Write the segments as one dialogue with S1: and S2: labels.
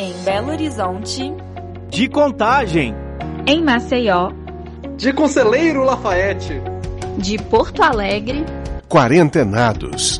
S1: Em Belo Horizonte.
S2: De Contagem.
S3: Em Maceió.
S4: De Conselheiro Lafayette.
S3: De Porto Alegre.
S5: Quarentenados.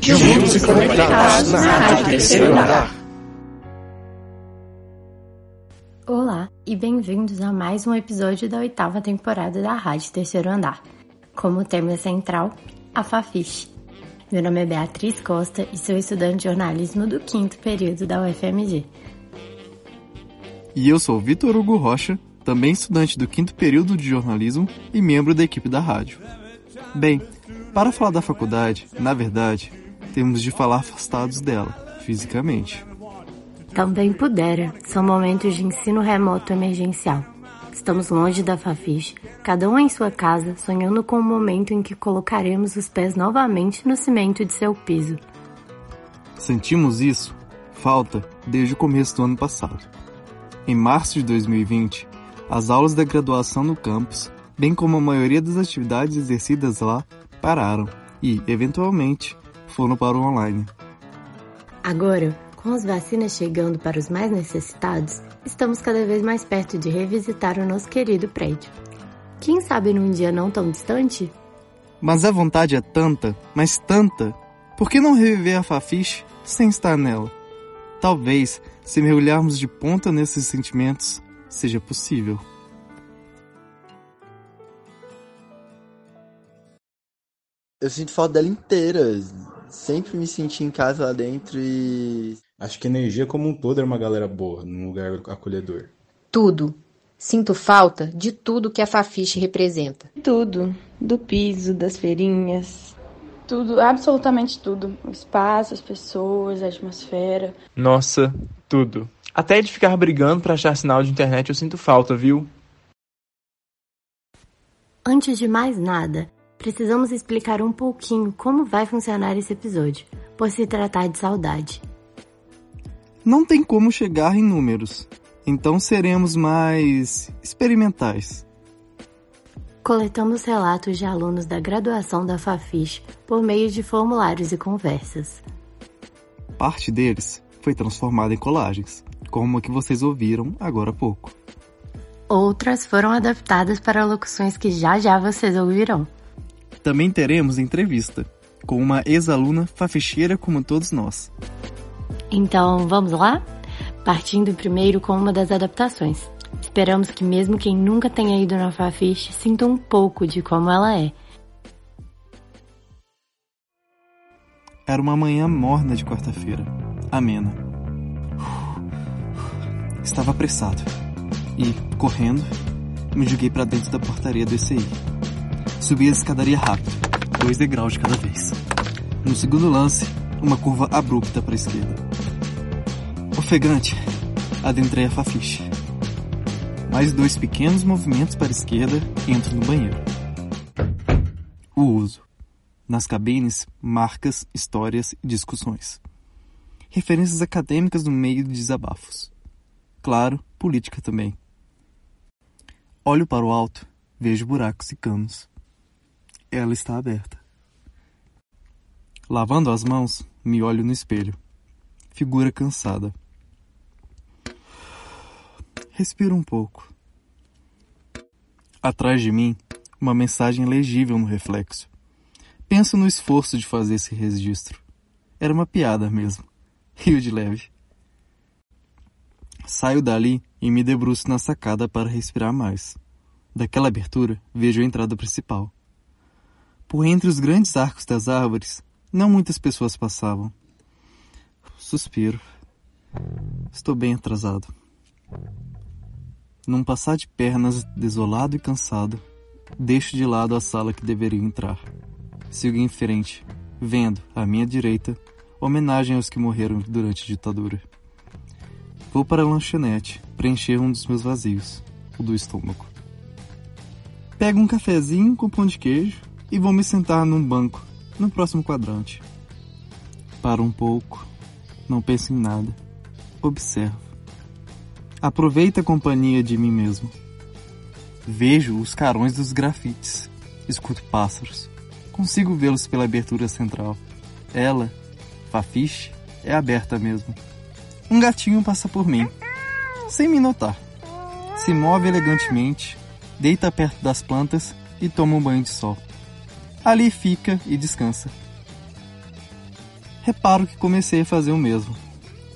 S3: Juntos e conectados na Rádio Terceiro Andar.
S6: Olá e bem-vindos a mais um episódio da oitava temporada da Rádio Terceiro Andar. Como tema central, a Fafiche. Meu nome é Beatriz Costa e sou estudante de jornalismo do quinto período da UFMG.
S7: E eu sou Vitor Hugo Rocha, também estudante do quinto período de jornalismo e membro da equipe da rádio. Bem, para falar da faculdade, na verdade, temos de falar afastados dela, fisicamente.
S6: Também pudera, são momentos de ensino remoto emergencial. Estamos longe da Fafiche, cada um em sua casa, sonhando com o momento em que colocaremos os pés novamente no cimento de seu piso.
S7: Sentimos isso, falta, desde o começo do ano passado. Em março de 2020, as aulas da graduação no campus, bem como a maioria das atividades exercidas lá, pararam e, eventualmente, foram para o online.
S6: Agora, com as vacinas chegando para os mais necessitados, estamos cada vez mais perto de revisitar o nosso querido prédio. Quem sabe num dia não tão distante?
S7: Mas a vontade é tanta, mas tanta, por que não reviver a Fafiche sem estar nela? Talvez, se mergulharmos de ponta nesses sentimentos, seja possível.
S8: Eu sinto falta dela inteira. Sempre me senti em casa lá dentro e.
S9: Acho que a energia como um todo era uma galera boa, num lugar acolhedor.
S10: Tudo. Sinto falta de tudo que a Fafiche representa.
S11: Tudo. Do piso, das feirinhas. Tudo, absolutamente tudo. O espaço, as pessoas, a atmosfera.
S12: Nossa, tudo. Até de ficar brigando para achar sinal de internet eu sinto falta, viu?
S6: Antes de mais nada, precisamos explicar um pouquinho como vai funcionar esse episódio, por se tratar de saudade.
S7: Não tem como chegar em números, então seremos mais experimentais.
S6: Coletamos relatos de alunos da graduação da Fafiche por meio de formulários e conversas.
S7: Parte deles foi transformada em colagens, como a que vocês ouviram agora há pouco.
S6: Outras foram adaptadas para locuções que já já vocês ouvirão.
S7: Também teremos entrevista com uma ex-aluna faficheira como todos nós.
S6: Então, vamos lá? Partindo primeiro com uma das adaptações. Esperamos que mesmo quem nunca tenha ido na Fafiche sinta um pouco de como ela é.
S7: Era uma manhã morna de quarta-feira, amena. Estava apressado e, correndo, me joguei para dentro da portaria do ECI. Subi a escadaria rápido, dois degraus de cada vez. No segundo lance, uma curva abrupta para a esquerda. Ofegante, adentrei a Fafiche. Mais dois pequenos movimentos para a esquerda entro no banheiro. O uso. Nas cabines, marcas, histórias e discussões. Referências acadêmicas no meio de desabafos. Claro, política também. Olho para o alto, vejo buracos e canos. Ela está aberta. Lavando as mãos, me olho no espelho. Figura cansada. Respiro um pouco. Atrás de mim, uma mensagem legível no reflexo. Penso no esforço de fazer esse registro. Era uma piada mesmo. Rio de leve. Saio dali e me debruço na sacada para respirar mais. Daquela abertura, vejo a entrada principal. Por entre os grandes arcos das árvores, não muitas pessoas passavam. Suspiro. Estou bem atrasado. Num passar de pernas, desolado e cansado, deixo de lado a sala que deveria entrar. Sigo em frente, vendo, à minha direita, homenagem aos que morreram durante a ditadura. Vou para a lanchonete, preencher um dos meus vazios, o do estômago. Pego um cafezinho com pão de queijo e vou me sentar num banco, no próximo quadrante. Paro um pouco, não penso em nada, observo. Aproveito a companhia de mim mesmo. Vejo os carões dos grafites, escuto pássaros, consigo vê-los pela abertura central. Ela, Fafiche, é aberta mesmo. Um gatinho passa por mim, sem me notar. Se move elegantemente, deita perto das plantas e toma um banho de sol. Ali fica e descansa. Reparo que comecei a fazer o mesmo,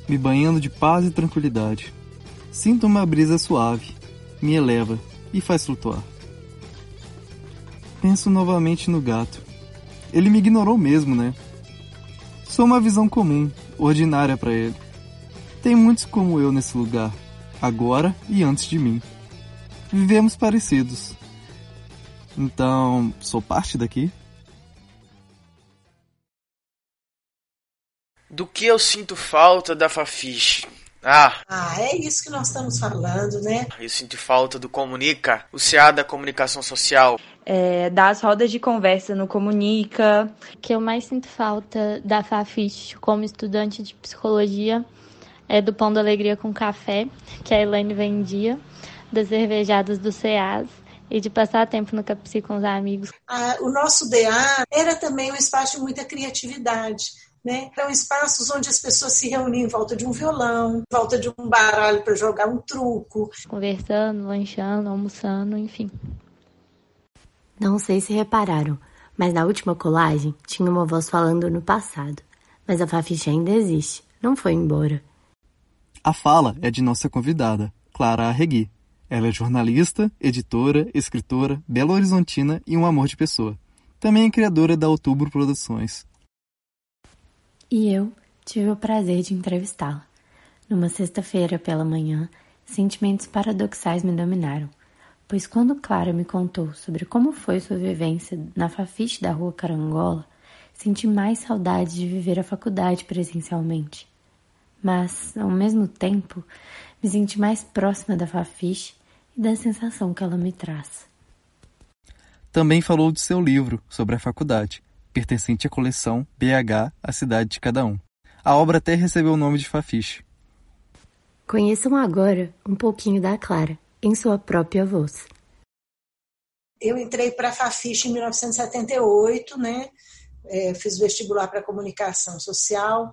S7: me banhando de paz e tranquilidade. Sinto uma brisa suave, me eleva e faz flutuar. Penso novamente no gato. Ele me ignorou mesmo, né? Sou uma visão comum, ordinária para ele. Tem muitos como eu nesse lugar, agora e antes de mim. Vivemos parecidos. Então, sou parte daqui?
S1: Do que eu sinto falta da Fafiche? Ah.
S13: ah, é isso que nós estamos falando, né?
S1: Eu sinto falta do Comunica, o CA da comunicação social.
S11: É, das rodas de conversa no Comunica.
S6: O que eu mais sinto falta da Fafiche como estudante de psicologia é do pão da alegria com café, que a Elaine vendia, das cervejadas do CEAS e de passar tempo no Capsi com os amigos.
S13: Ah, o nosso DA era também um espaço de muita criatividade né? Eram espaços onde as pessoas se reuniam em volta de um violão, em volta de um baralho para jogar um truco.
S6: Conversando, lanchando, almoçando, enfim. Não sei se repararam, mas na última colagem tinha uma voz falando no passado. Mas a Fafiche ainda existe, não foi embora.
S7: A fala é de nossa convidada, Clara Arregui. Ela é jornalista, editora, escritora, belo horizontina e um amor de pessoa. Também é criadora da Outubro Produções,
S6: e eu tive o prazer de entrevistá-la. Numa sexta-feira pela manhã, sentimentos paradoxais me dominaram, pois quando Clara me contou sobre como foi sua vivência na fafiche da rua Carangola, senti mais saudade de viver a faculdade presencialmente. Mas, ao mesmo tempo, me senti mais próxima da fafiche e da sensação que ela me traz.
S7: Também falou de seu livro sobre a faculdade, pertencente à coleção BH A Cidade de Cada Um. A obra até recebeu o nome de Fafiche.
S6: Conheçam agora um pouquinho da Clara, em sua própria voz.
S13: Eu entrei para a Fafiche em 1978, né? É, fiz vestibular para comunicação social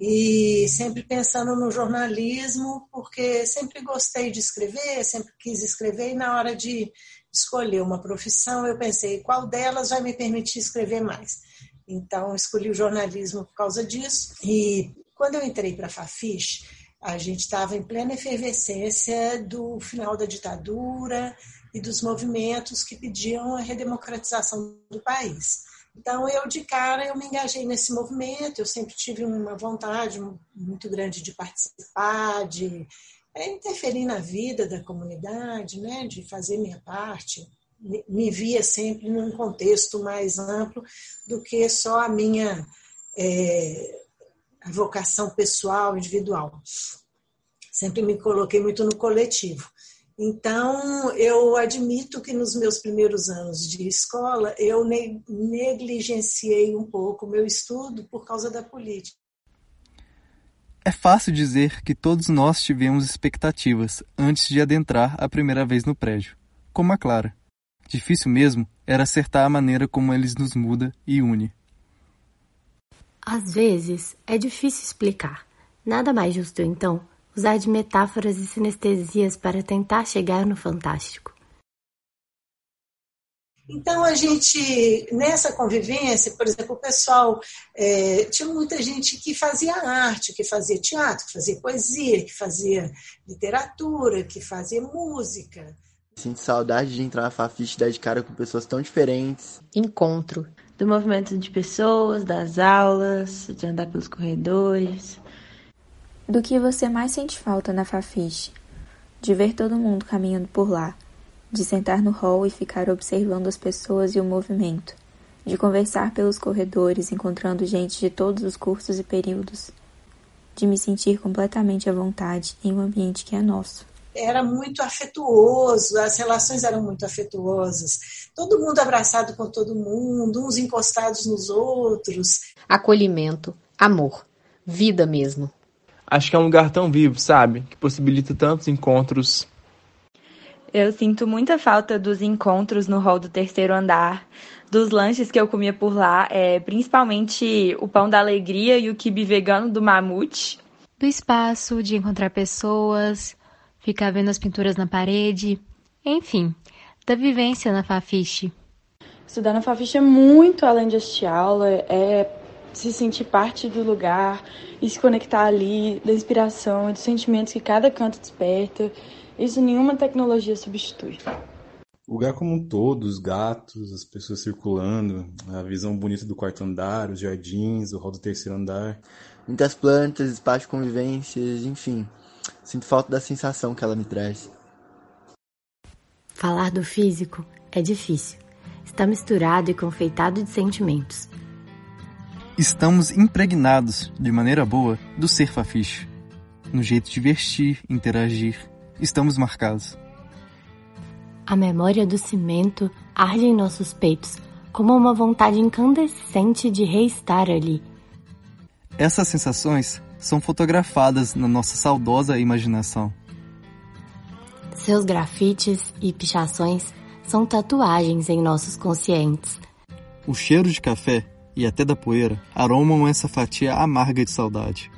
S13: e sempre pensando no jornalismo, porque sempre gostei de escrever, sempre quis escrever, e na hora de escolher uma profissão, eu pensei qual delas vai me permitir escrever mais. Então, escolhi o jornalismo por causa disso. E quando eu entrei para a Fafiche, a gente estava em plena efervescência do final da ditadura e dos movimentos que pediam a redemocratização do país. Então, eu de cara, eu me engajei nesse movimento, eu sempre tive uma vontade muito grande de participar, de é interferir na vida da comunidade, né, de fazer minha parte. Me, via sempre num contexto mais amplo do que só a minha é, vocação pessoal, individual. Sempre me coloquei muito no coletivo. Então, eu admito que nos meus primeiros anos de escola, eu negligenciei um pouco o meu estudo por causa da política.
S7: É fácil dizer que todos nós tivemos expectativas antes de adentrar a primeira vez no prédio, como a Clara. Difícil mesmo era acertar a maneira como eles nos muda e une.
S6: Às vezes é difícil explicar. Nada mais justo, então, usar de metáforas e sinestesias para tentar chegar no fantástico.
S13: Então, a gente, nessa convivência, por exemplo, o pessoal, é, tinha muita gente que fazia arte, que fazia teatro, que fazia poesia, que fazia literatura, que fazia música.
S8: Sinto saudade de entrar na Fafiche e dar de cara com pessoas tão diferentes.
S10: Encontro.
S11: Do movimento de pessoas, das aulas, de andar pelos corredores.
S14: Do que você mais sente falta na Fafiche? De ver todo mundo caminhando por lá de sentar no hall e ficar observando as pessoas e o movimento, de conversar pelos corredores encontrando gente de todos os cursos e períodos, de me sentir completamente à vontade em um ambiente que é nosso.
S13: Era muito afetuoso, as relações eram muito afetuosas. Todo mundo abraçado com todo mundo, uns encostados nos outros.
S10: Acolhimento, amor, vida mesmo.
S12: Acho que é um lugar tão vivo, sabe? Que possibilita tantos encontros
S11: eu sinto muita falta dos encontros no hall do terceiro andar, dos lanches que eu comia por lá, é, principalmente o pão da alegria e o quibe vegano do Mamute.
S6: do espaço, de encontrar pessoas, ficar vendo as pinturas na parede, enfim, da vivência na Fafiche.
S11: Estudar na Fafiche é muito além de assistir aula, é se sentir parte do lugar e se conectar ali, da inspiração e dos sentimentos que cada canto desperta. Isso nenhuma tecnologia substitui.
S9: O lugar como um todo, os gatos, as pessoas circulando, a visão bonita do quarto andar, os jardins, o hall do terceiro andar.
S8: Muitas plantas, espaço de convivências, enfim. Sinto falta da sensação que ela me traz.
S6: Falar do físico é difícil. Está misturado e confeitado de sentimentos.
S7: Estamos impregnados, de maneira boa, do ser fafiche. No jeito de vestir, interagir, estamos marcados.
S6: A memória do cimento arde em nossos peitos, como uma vontade incandescente de reestar ali.
S7: Essas sensações são fotografadas na nossa saudosa imaginação.
S6: Seus grafites e pichações são tatuagens em nossos conscientes.
S7: O cheiro de café e até da poeira aromam essa fatia amarga de saudade.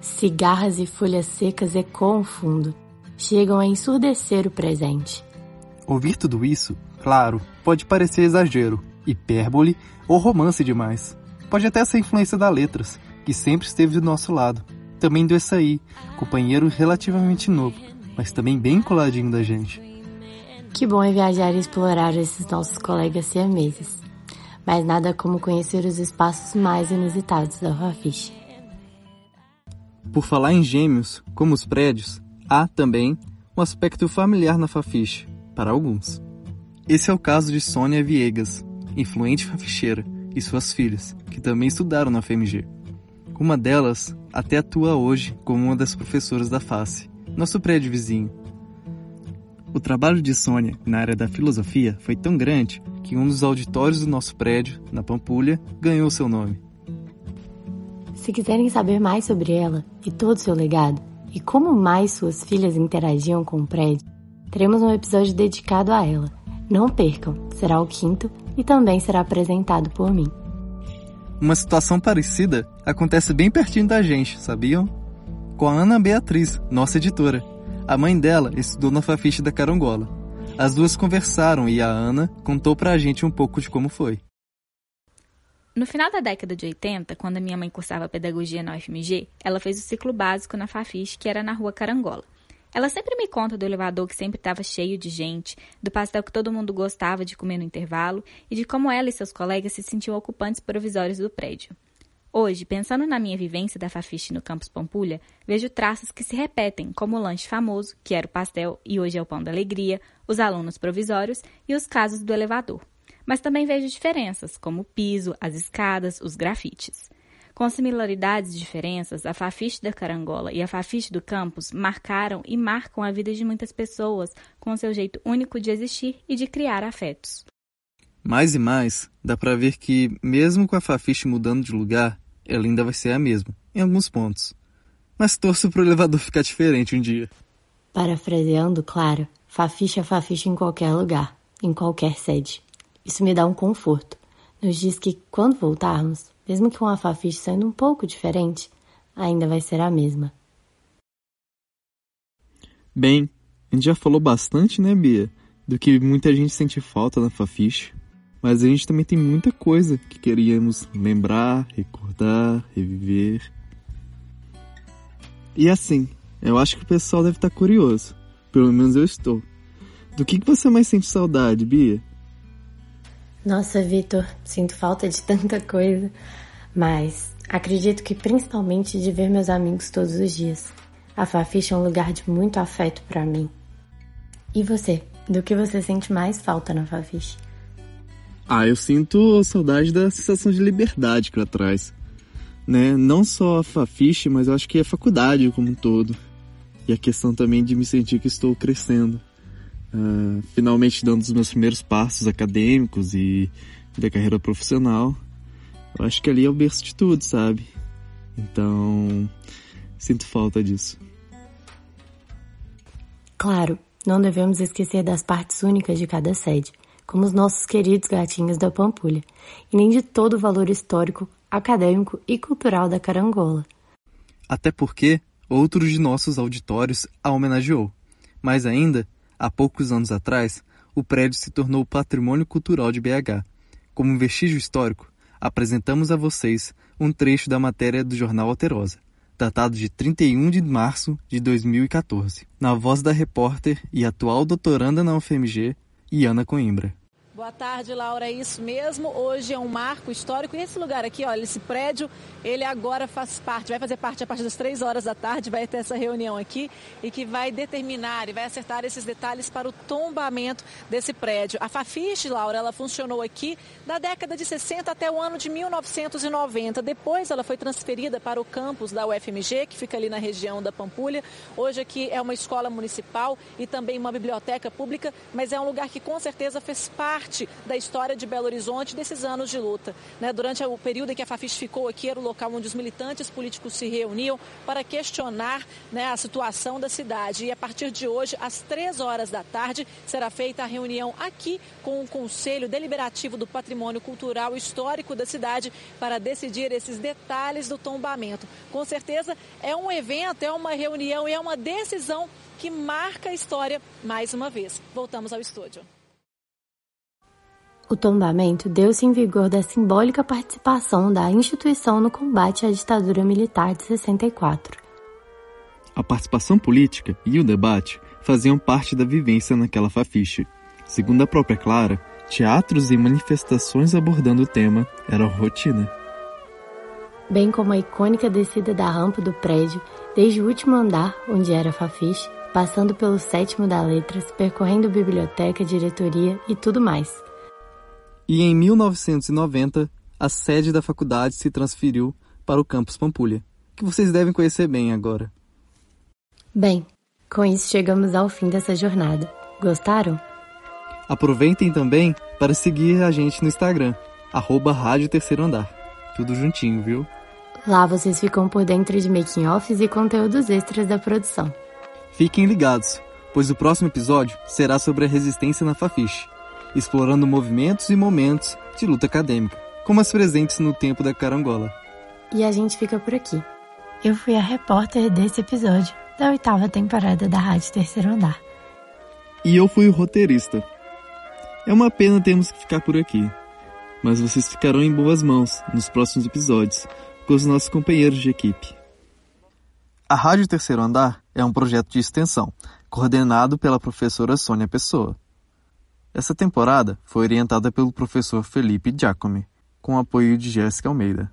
S6: Cigarras e folhas secas ecoam fundo, chegam a ensurdecer o presente.
S7: Ouvir tudo isso, claro, pode parecer exagero, hipérbole ou romance demais. Pode até ser influência das letras, que sempre esteve do nosso lado. Também do Essaí, companheiro relativamente novo, mas também bem coladinho da gente.
S6: Que bom é viajar e explorar esses nossos colegas siameses. Mas nada como conhecer os espaços mais inusitados da Fafiche.
S7: Por falar em gêmeos, como os prédios, há também um aspecto familiar na Fafiche, para alguns. Esse é o caso de Sônia Viegas, influente faficheira, e suas filhas, que também estudaram na FMG. Uma delas até atua hoje como uma das professoras da FACE, nosso prédio vizinho. O trabalho de Sônia na área da filosofia foi tão grande que um dos auditórios do nosso prédio, na Pampulha, ganhou seu nome.
S6: Se quiserem saber mais sobre ela e todo o seu legado, e como mais suas filhas interagiam com o prédio, teremos um episódio dedicado a ela. Não percam, será o quinto e também será apresentado por mim.
S7: Uma situação parecida acontece bem pertinho da gente, sabiam? Com a Ana Beatriz, nossa editora. A mãe dela estudou na Fafiche da Carangola. As duas conversaram e a Ana contou pra gente um pouco de como foi.
S15: No final da década de 80, quando a minha mãe cursava pedagogia na UFMG, ela fez o ciclo básico na Fafiche, que era na rua Carangola. Ela sempre me conta do elevador que sempre estava cheio de gente, do pastel que todo mundo gostava de comer no intervalo e de como ela e seus colegas se sentiam ocupantes provisórios do prédio. Hoje, pensando na minha vivência da Fafiche no campus Pampulha, vejo traços que se repetem, como o lanche famoso, que era o pastel e hoje é o pão da alegria, os alunos provisórios e os casos do elevador. Mas também vejo diferenças, como o piso, as escadas, os grafites. Com similaridades e diferenças, a Fafiche da Carangola e a Fafiche do campus marcaram e marcam a vida de muitas pessoas com seu jeito único de existir e de criar afetos.
S7: Mais e mais, dá para ver que, mesmo com a Fafiche mudando de lugar, ela ainda vai ser a mesma, em alguns pontos. Mas torço pro elevador ficar diferente um dia.
S6: Parafraseando, claro, Fafiche é Fafiche em qualquer lugar, em qualquer sede. Isso me dá um conforto. Nos diz que, quando voltarmos, mesmo que uma fafiche sendo um pouco diferente, ainda vai ser a mesma.
S7: Bem, a gente já falou bastante, né, Bia? Do que muita gente sente falta na fafiche. Mas a gente também tem muita coisa que queríamos lembrar, recordar, reviver. E assim, eu acho que o pessoal deve estar curioso. Pelo menos eu estou. Do que, que você mais sente saudade, Bia?
S6: Nossa, Vitor, sinto falta de tanta coisa, mas acredito que principalmente de ver meus amigos todos os dias. A Fafiche é um lugar de muito afeto para mim. E você? Do que você sente mais falta na Fafiche?
S7: Ah, eu sinto saudade da sensação de liberdade que ela traz. Né? Não só a Fafiche, mas eu acho que a faculdade como um todo. E a questão também de me sentir que estou crescendo uh, finalmente dando os meus primeiros passos acadêmicos e da carreira profissional. Eu acho que ali é o berço de tudo, sabe? Então, sinto falta disso.
S6: Claro, não devemos esquecer das partes únicas de cada sede, como os nossos queridos gatinhos da Pampulha, e nem de todo o valor histórico, acadêmico e cultural da Carangola.
S7: Até porque outros de nossos auditórios a homenageou. Mais ainda, há poucos anos atrás, o prédio se tornou patrimônio cultural de BH. Como um vestígio histórico, apresentamos a vocês um trecho da matéria do jornal Alterosa, datado de 31 de março de 2014, na voz da repórter e atual doutoranda na UFMG, Iana Coimbra.
S16: Boa tarde, Laura. É isso mesmo. Hoje é um marco histórico. E esse lugar aqui, olha, esse prédio, ele agora faz parte, vai fazer parte a partir das três horas da tarde, vai ter essa reunião aqui e que vai determinar e vai acertar esses detalhes para o tombamento desse prédio. A Fafiche, Laura, ela funcionou aqui da década de 60 até o ano de 1990. Depois ela foi transferida para o campus da UFMG, que fica ali na região da Pampulha. Hoje aqui é uma escola municipal e também uma biblioteca pública, mas é um lugar que com certeza fez parte parte da história de Belo Horizonte desses anos de luta. Né? Durante o período em que a Fafiche ficou aqui, era o local onde os militantes políticos se reuniam para questionar né, a situação da cidade. E a partir de hoje, às três horas da tarde, será feita a reunião aqui com o Conselho Deliberativo do Patrimônio Cultural Histórico da cidade para decidir esses detalhes do tombamento. Com certeza é um evento, é uma reunião e é uma decisão que marca a história mais uma vez. Voltamos ao estúdio.
S6: O tombamento deu-se em vigor da simbólica participação da instituição no combate à ditadura militar de 64.
S7: A participação política e o debate faziam parte da vivência naquela fafiche. Segundo a própria Clara, teatros e manifestações abordando o tema eram rotina.
S6: Bem como a icônica descida da rampa do prédio, desde o último andar, onde era a fafiche, passando pelo sétimo da letras, percorrendo biblioteca, diretoria e tudo mais
S7: e em 1990 a sede da faculdade se transferiu para o campus Pampulha, que vocês devem conhecer bem agora.
S6: Bem, com isso chegamos ao fim dessa jornada. Gostaram?
S7: Aproveitem também para seguir a gente no Instagram, arroba Rádio Terceiro Andar. Tudo juntinho, viu?
S6: Lá vocês ficam por dentro de making-offs e conteúdos extras da produção.
S7: Fiquem ligados, pois o próximo episódio será sobre a resistência na Fafiche explorando movimentos e momentos de luta acadêmica, como as presentes no tempo da carangola.
S6: E a gente fica por aqui. Eu fui a repórter desse episódio da oitava temporada da Rádio Terceiro Andar.
S7: E eu fui o roteirista. É uma pena termos que ficar por aqui, mas vocês ficarão em boas mãos nos próximos episódios com os nossos companheiros de equipe. A Rádio Terceiro Andar é um projeto de extensão, coordenado pela professora Sônia Pessoa. Essa temporada foi orientada pelo professor Felipe Giacomi, com apoio de Jéssica Almeida.